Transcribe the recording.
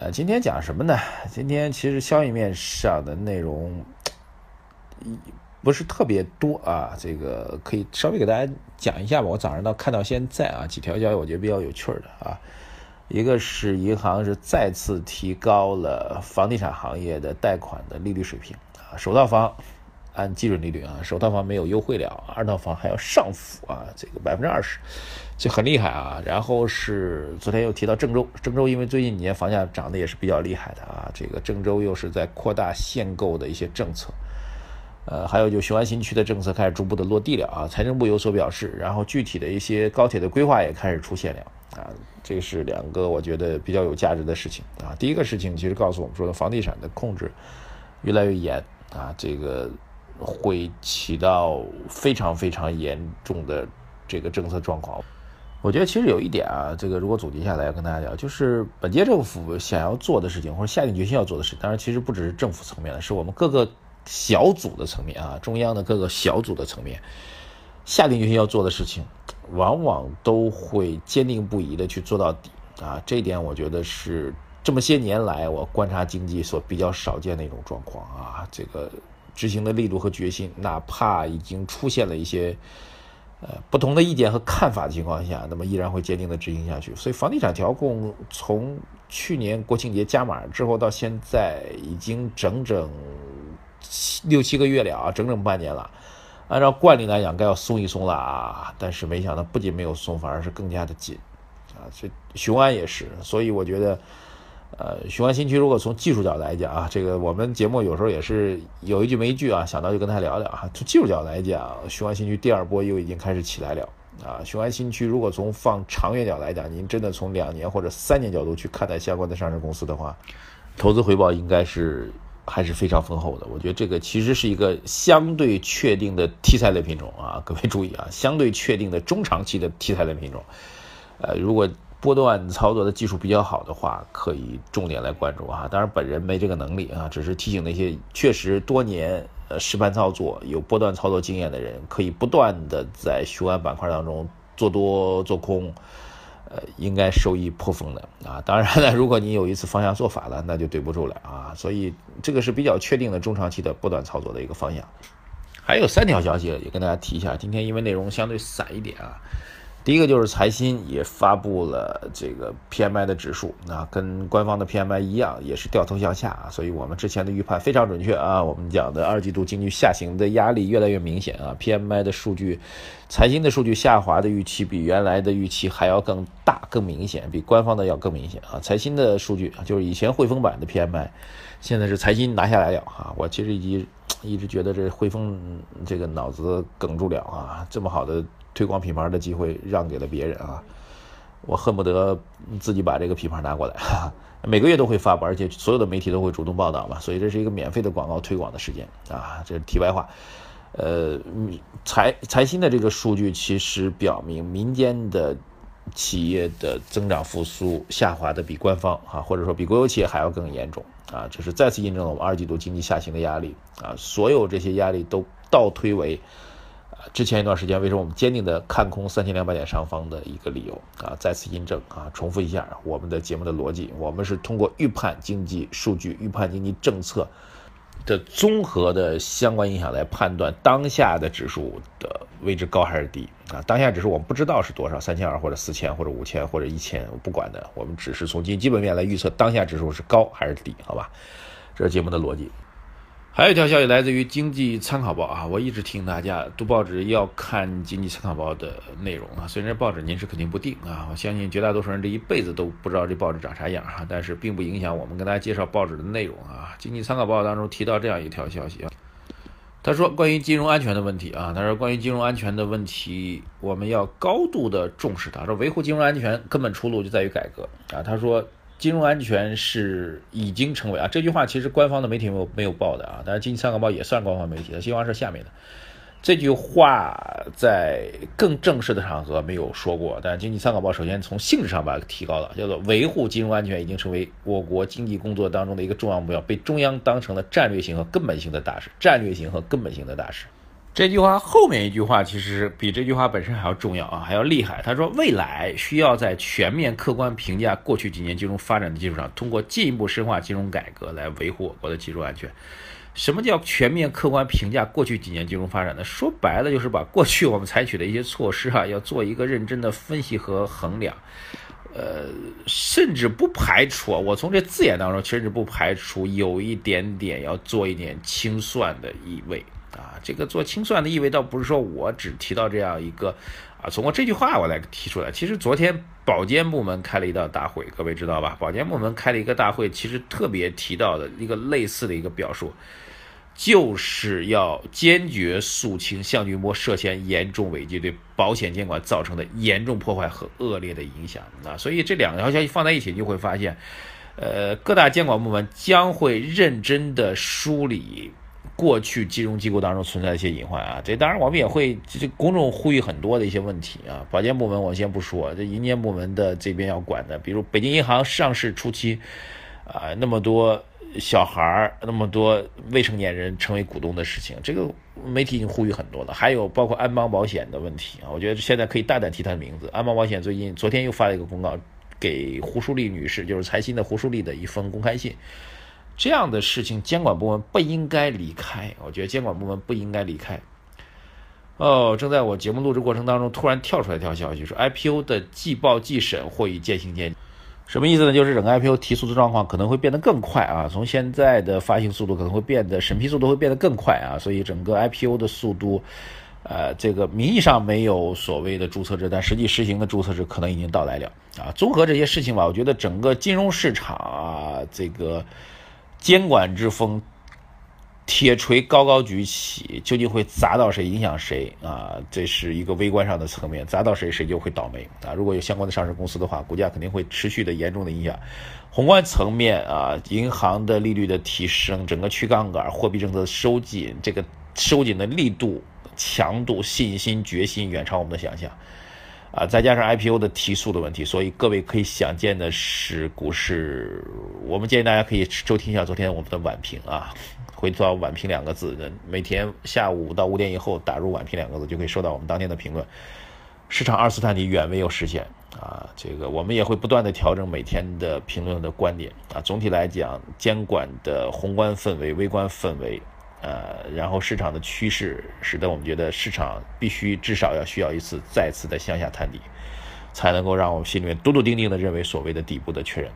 呃，今天讲什么呢？今天其实消息面上的内容不是特别多啊，这个可以稍微给大家讲一下吧。我早上到看到现在啊，几条消息我觉得比较有趣的啊，一个是银行是再次提高了房地产行业的贷款的利率水平啊，首套房按基准利率啊，首套房没有优惠了，二套房还要上浮啊，这个百分之二十。就很厉害啊，然后是昨天又提到郑州，郑州因为最近几年房价涨得也是比较厉害的啊，这个郑州又是在扩大限购的一些政策，呃，还有就雄安新区的政策开始逐步的落地了啊，财政部有所表示，然后具体的一些高铁的规划也开始出现了啊，这是两个我觉得比较有价值的事情啊。第一个事情其实告诉我们说的房地产的控制越来越严啊，这个会起到非常非常严重的这个政策状况。我觉得其实有一点啊，这个如果总结下来要跟大家聊，就是本届政府想要做的事情，或者下定决心要做的事情，当然其实不只是政府层面的，是我们各个小组的层面啊，中央的各个小组的层面，下定决心要做的事情，往往都会坚定不移的去做到底啊。这一点我觉得是这么些年来我观察经济所比较少见的一种状况啊。这个执行的力度和决心，哪怕已经出现了一些。呃，不同的意见和看法的情况下，那么依然会坚定的执行下去。所以房地产调控从去年国庆节加码之后到现在，已经整整七六七个月了啊，整整半年了。按照惯例来讲，该要松一松了啊，但是没想到不仅没有松，反而是更加的紧啊。这雄安也是，所以我觉得。呃，雄安新区如果从技术角度来讲啊，这个我们节目有时候也是有一句没一句啊，想到就跟他聊聊啊。从技术角度来讲，雄安新区第二波又已经开始起来了啊。雄安新区如果从放长远角度来讲，您真的从两年或者三年角度去看待相关的上市公司的话，投资回报应该是还是非常丰厚的。我觉得这个其实是一个相对确定的题材类品种啊，各位注意啊，相对确定的中长期的题材类品种。呃，如果波段操作的技术比较好的话，可以重点来关注哈。当然，本人没这个能力啊，只是提醒那些确实多年呃实盘操作、有波段操作经验的人，可以不断的在雄安板块当中做多做空，呃，应该收益颇丰的啊。当然了，如果你有一次方向做反了，那就对不住了啊。所以这个是比较确定的中长期的波段操作的一个方向。还有三条消息也跟大家提一下，今天因为内容相对散一点啊。第一个就是财新也发布了这个 PMI 的指数，啊，跟官方的 PMI 一样，也是掉头向下，所以我们之前的预判非常准确啊。我们讲的二季度经济下行的压力越来越明显啊，PMI 的数据，财新的数据下滑的预期比原来的预期还要更大、更明显，比官方的要更明显啊。财新的数据就是以前汇丰版的 PMI，现在是财新拿下来了啊。我其实一一直觉得这汇丰这个脑子梗住了啊，这么好的。推广品牌的机会让给了别人啊！我恨不得自己把这个品牌拿过来，每个月都会发布，而且所有的媒体都会主动报道嘛，所以这是一个免费的广告推广的时间啊！这是题外话。呃，财财新的这个数据其实表明，民间的企业的增长复苏下滑的比官方啊，或者说比国有企业还要更严重啊！这是再次印证了我们二季度经济下行的压力啊！所有这些压力都倒推为。之前一段时间，为什么我们坚定的看空三千两百点上方的一个理由啊，再次印证啊，重复一下我们的节目的逻辑，我们是通过预判经济数据、预判经济政策的综合的相关影响来判断当下的指数的位置高还是低啊。当下指数我们不知道是多少，三千二或者四千或者五千或者一千，我不管的，我们只是从基本面来预测当下指数是高还是低，好吧？这是节目的逻辑。还有一条消息来自于《经济参考报》啊，我一直提醒大家读报纸要看《经济参考报》的内容啊。虽然报纸您是肯定不定啊，我相信绝大多数人这一辈子都不知道这报纸长啥样啊，但是并不影响我们跟大家介绍报纸的内容啊。《经济参考报》当中提到这样一条消息啊，他说关于金融安全的问题啊，他说关于金融安全的问题，我们要高度的重视它，说维护金融安全根本出路就在于改革啊。他说。金融安全是已经成为啊，这句话其实官方的媒体没有没有报的啊，但是经济参考报也算官方媒体的，新华社下面的这句话在更正式的场合没有说过，但经济参考报首先从性质上把它提高了，叫做维护金融安全已经成为我国经济工作当中的一个重要目标，被中央当成了战略性和根本性的大事，战略性和根本性的大事。这句话后面一句话其实比这句话本身还要重要啊，还要厉害。他说，未来需要在全面客观评价过去几年金融发展的基础上，通过进一步深化金融改革来维护我国的金融安全。什么叫全面客观评价过去几年金融发展呢？说白了就是把过去我们采取的一些措施啊，要做一个认真的分析和衡量。呃，甚至不排除啊，我从这字眼当中，甚至不排除有一点点要做一点清算的意味。这个做清算的意味倒不是说我只提到这样一个，啊，从我这句话我来提出来。其实昨天保监部门开了一道大会，各位知道吧？保监部门开了一个大会，其实特别提到的一个类似的一个表述，就是要坚决肃清项俊波涉嫌严重违纪对保险监管造成的严重破坏和恶劣的影响。啊，所以这两条消息放在一起，就会发现，呃，各大监管部门将会认真的梳理。过去金融机构当中存在一些隐患啊，这当然我们也会，这公众呼吁很多的一些问题啊。保监部门我先不说，这银监部门的这边要管的，比如北京银行上市初期，啊，那么多小孩儿，那么多未成年人成为股东的事情，这个媒体已经呼吁很多了。还有包括安邦保险的问题啊，我觉得现在可以大胆提他的名字。安邦保险最近昨天又发了一个公告，给胡淑丽女士，就是财新的胡淑丽的一封公开信。这样的事情，监管部门不应该离开。我觉得监管部门不应该离开。哦，正在我节目录制过程当中，突然跳出来一条消息，说 IPO 的季报季审或已渐行渐，什么意思呢？就是整个 IPO 提速的状况可能会变得更快啊，从现在的发行速度可能会变得审批速度会变得更快啊，所以整个 IPO 的速度，呃，这个名义上没有所谓的注册制，但实际实行的注册制可能已经到来了啊。综合这些事情吧，我觉得整个金融市场啊，这个。监管之风，铁锤高高举起，究竟会砸到谁，影响谁啊？这是一个微观上的层面，砸到谁，谁就会倒霉啊！如果有相关的上市公司的话，股价肯定会持续的严重的影响。宏观层面啊，银行的利率的提升，整个去杠杆，货币政策的收紧，这个收紧的力度、强度、信心、决心，远超我们的想象。啊，再加上 IPO 的提速的问题，所以各位可以想见的是，股市，我们建议大家可以收听一下昨天我们的晚评啊，回到晚评两个字，每天下午到五点以后打入晚评两个字，就可以收到我们当天的评论。市场二次探底远未有实现啊，这个我们也会不断的调整每天的评论的观点啊。总体来讲，监管的宏观氛围、微观氛围。呃，然后市场的趋势使得我们觉得市场必须至少要需要一次再次的向下探底，才能够让我们心里面笃笃定定的认为所谓的底部的确认。